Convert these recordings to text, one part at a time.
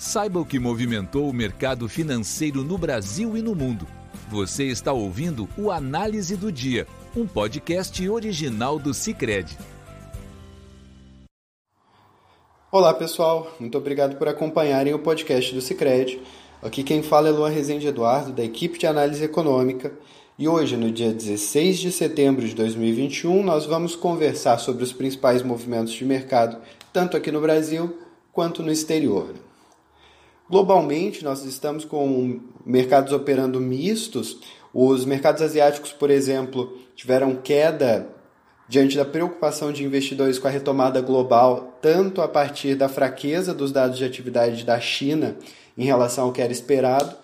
Saiba o que movimentou o mercado financeiro no Brasil e no mundo. Você está ouvindo o Análise do Dia, um podcast original do Cicred. Olá pessoal, muito obrigado por acompanharem o podcast do Cicred. Aqui quem fala é Luan Rezende Eduardo, da equipe de análise econômica. E hoje, no dia 16 de setembro de 2021, nós vamos conversar sobre os principais movimentos de mercado, tanto aqui no Brasil quanto no exterior. Globalmente, nós estamos com mercados operando mistos. Os mercados asiáticos, por exemplo, tiveram queda diante da preocupação de investidores com a retomada global, tanto a partir da fraqueza dos dados de atividade da China em relação ao que era esperado,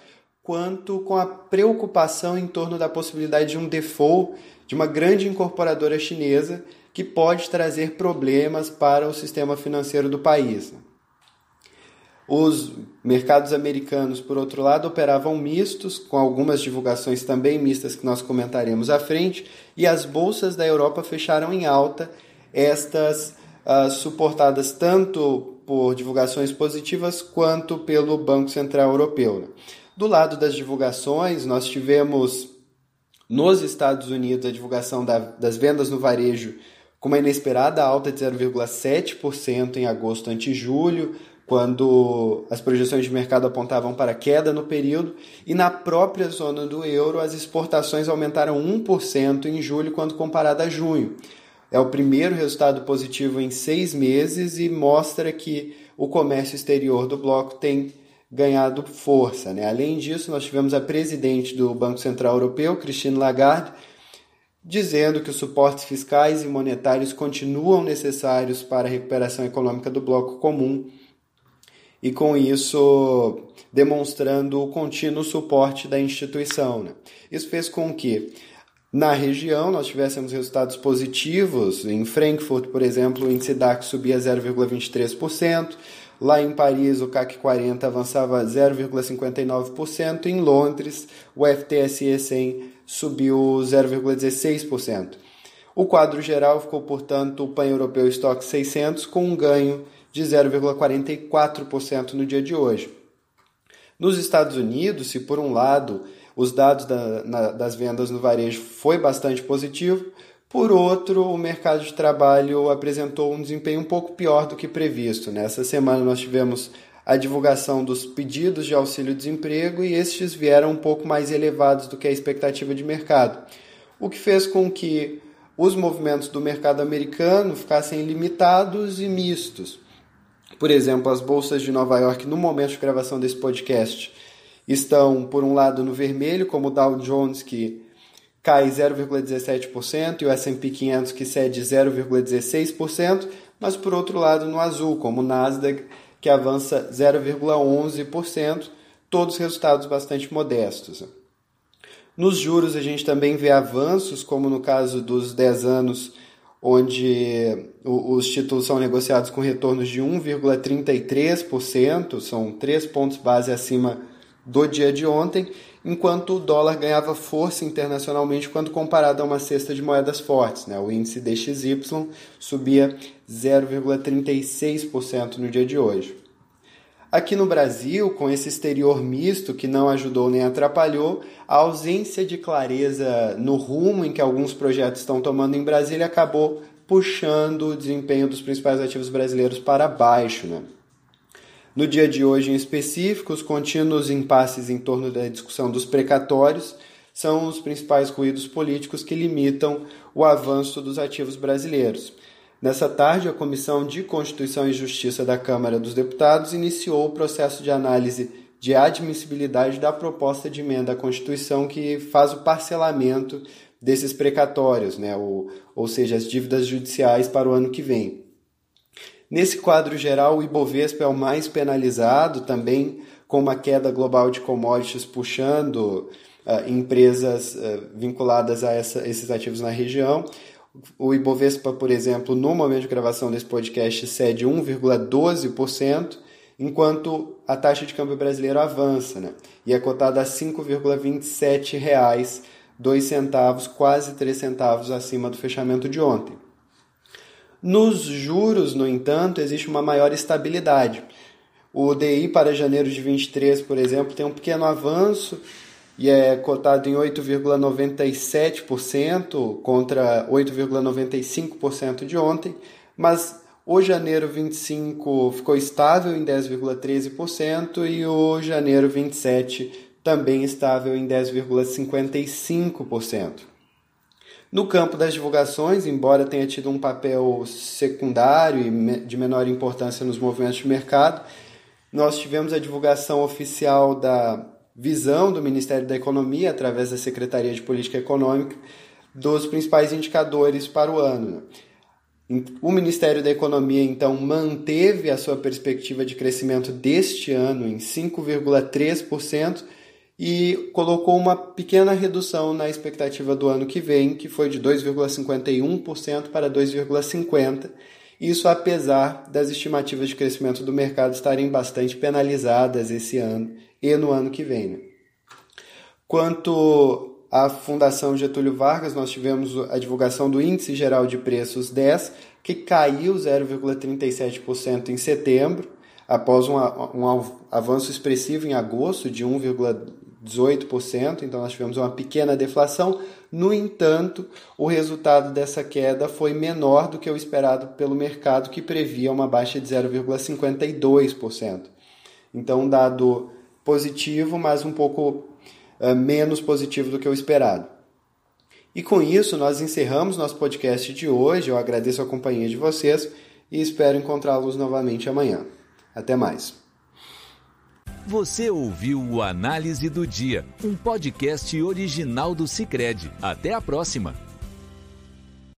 quanto com a preocupação em torno da possibilidade de um default de uma grande incorporadora chinesa que pode trazer problemas para o sistema financeiro do país. Os mercados americanos, por outro lado, operavam mistos, com algumas divulgações também mistas que nós comentaremos à frente, e as bolsas da Europa fecharam em alta, estas uh, suportadas tanto por divulgações positivas quanto pelo Banco Central Europeu. Né? Do lado das divulgações, nós tivemos nos Estados Unidos a divulgação da, das vendas no varejo com uma inesperada alta de 0,7% em agosto ante julho, quando as projeções de mercado apontavam para queda no período, e na própria zona do euro as exportações aumentaram 1% em julho quando comparado a junho. É o primeiro resultado positivo em seis meses e mostra que o comércio exterior do bloco tem ganhado força. Né? Além disso, nós tivemos a presidente do Banco Central Europeu, Christine Lagarde, dizendo que os suportes fiscais e monetários continuam necessários para a recuperação econômica do bloco comum e com isso demonstrando o contínuo suporte da instituição. Né? Isso fez com que na região nós tivéssemos resultados positivos. Em Frankfurt, por exemplo, o índice DAX subia 0,23%. Lá em Paris, o CAC 40 avançava 0,59%. Em Londres, o FTSE 100 subiu 0,16%. O quadro geral ficou, portanto, o pan-europeu Stock 600 com um ganho de 0,44% no dia de hoje. Nos Estados Unidos, se por um lado os dados da, na, das vendas no varejo foi bastante positivo, por outro, o mercado de trabalho apresentou um desempenho um pouco pior do que previsto. Nessa semana nós tivemos a divulgação dos pedidos de auxílio-desemprego e estes vieram um pouco mais elevados do que a expectativa de mercado, o que fez com que os movimentos do mercado americano ficassem limitados e mistos. Por exemplo, as bolsas de Nova York, no momento de gravação desse podcast, estão, por um lado, no vermelho, como o Dow Jones, que cai 0,17%, e o S&P 500, que cede 0,16%, mas, por outro lado, no azul, como o Nasdaq, que avança 0,11%, todos resultados bastante modestos. Nos juros, a gente também vê avanços, como no caso dos 10 anos onde os títulos são negociados com retornos de 1,33%, são 3 pontos base acima do dia de ontem, enquanto o dólar ganhava força internacionalmente quando comparado a uma cesta de moedas fortes. Né? O índice DXY subia 0,36% no dia de hoje. Aqui no Brasil, com esse exterior misto que não ajudou nem atrapalhou, a ausência de clareza no rumo em que alguns projetos estão tomando em Brasília acabou puxando o desempenho dos principais ativos brasileiros para baixo. Né? No dia de hoje, em específico, os contínuos impasses em torno da discussão dos precatórios são os principais ruídos políticos que limitam o avanço dos ativos brasileiros. Nessa tarde, a Comissão de Constituição e Justiça da Câmara dos Deputados iniciou o processo de análise de admissibilidade da proposta de emenda à Constituição que faz o parcelamento desses precatórios, né? ou, ou seja, as dívidas judiciais para o ano que vem. Nesse quadro geral, o Ibovespa é o mais penalizado, também com uma queda global de commodities puxando uh, empresas uh, vinculadas a essa, esses ativos na região. O Ibovespa, por exemplo, no momento de gravação desse podcast, cede 1,12%, enquanto a taxa de câmbio brasileiro avança, né? E é cotada a 5,27 reais, dois centavos, quase 3 centavos acima do fechamento de ontem. Nos juros, no entanto, existe uma maior estabilidade. O DI para janeiro de 23, por exemplo, tem um pequeno avanço e é cotado em 8,97% contra 8,95% de ontem, mas o janeiro 25 ficou estável em 10,13% e o janeiro 27 também estável em 10,55%. No campo das divulgações, embora tenha tido um papel secundário e de menor importância nos movimentos de mercado, nós tivemos a divulgação oficial da visão do Ministério da Economia, através da Secretaria de Política Econômica, dos principais indicadores para o ano. O Ministério da Economia, então, manteve a sua perspectiva de crescimento deste ano em 5,3% e colocou uma pequena redução na expectativa do ano que vem, que foi de 2,51% para 2,50%. Isso apesar das estimativas de crescimento do mercado estarem bastante penalizadas esse ano e no ano que vem. Né? Quanto à Fundação Getúlio Vargas, nós tivemos a divulgação do Índice Geral de Preços 10, que caiu 0,37% em setembro, após um, um avanço expressivo em agosto de 1,18%, então nós tivemos uma pequena deflação. No entanto, o resultado dessa queda foi menor do que o esperado pelo mercado, que previa uma baixa de 0,52%. Então, dado positivo, mas um pouco uh, menos positivo do que o esperado. E com isso, nós encerramos nosso podcast de hoje. Eu agradeço a companhia de vocês e espero encontrá-los novamente amanhã. Até mais. Você ouviu o Análise do Dia, um podcast original do Cicred. Até a próxima!